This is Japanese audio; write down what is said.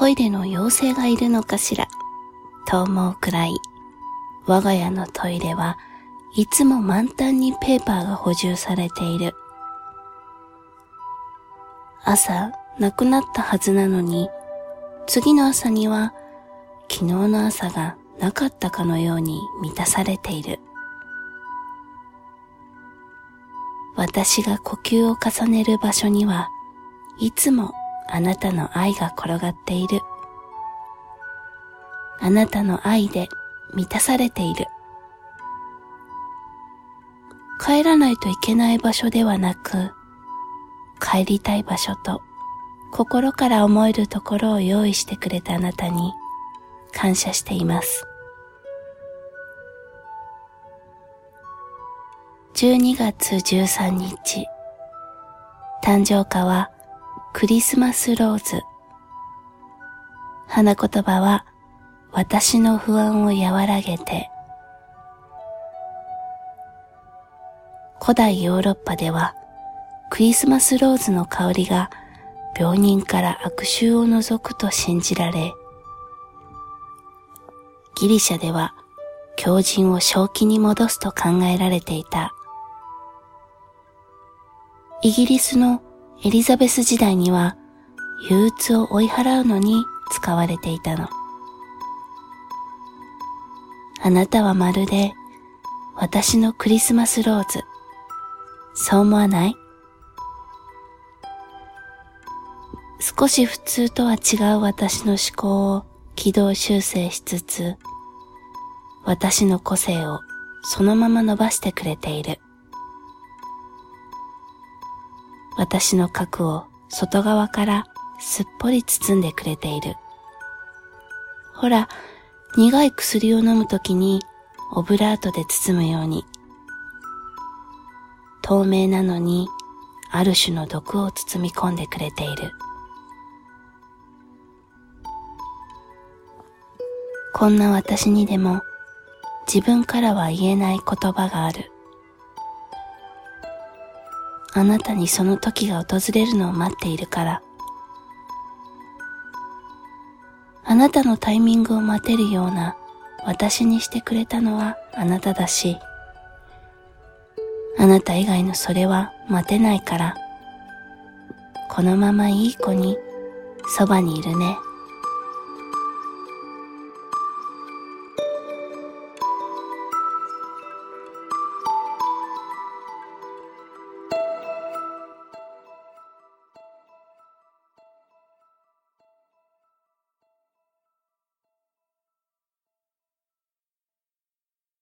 トイレの妖精がいるのかしらと思うくらい、我が家のトイレはいつも満タンにペーパーが補充されている。朝、なくなったはずなのに、次の朝には昨日の朝がなかったかのように満たされている。私が呼吸を重ねる場所にはいつもあなたの愛が転がっている。あなたの愛で満たされている。帰らないといけない場所ではなく、帰りたい場所と心から思えるところを用意してくれたあなたに感謝しています。12月13日、誕生花はクリスマスローズ。花言葉は私の不安を和らげて。古代ヨーロッパではクリスマスローズの香りが病人から悪臭を除くと信じられ、ギリシャでは狂人を正気に戻すと考えられていた。イギリスのエリザベス時代には憂鬱を追い払うのに使われていたの。あなたはまるで私のクリスマスローズ。そう思わない？少し普通とは違う私の思考を軌道修正しつつ、私の個性をそのまま伸ばしてくれている。私の核を外側からすっぽり包んでくれている。ほら、苦い薬を飲むときにオブラートで包むように。透明なのにある種の毒を包み込んでくれている。こんな私にでも自分からは言えない言葉がある。あなたにその時が訪れるのを待っているから。あなたのタイミングを待てるような私にしてくれたのはあなただし、あなた以外のそれは待てないから、このままいい子にそばにいるね。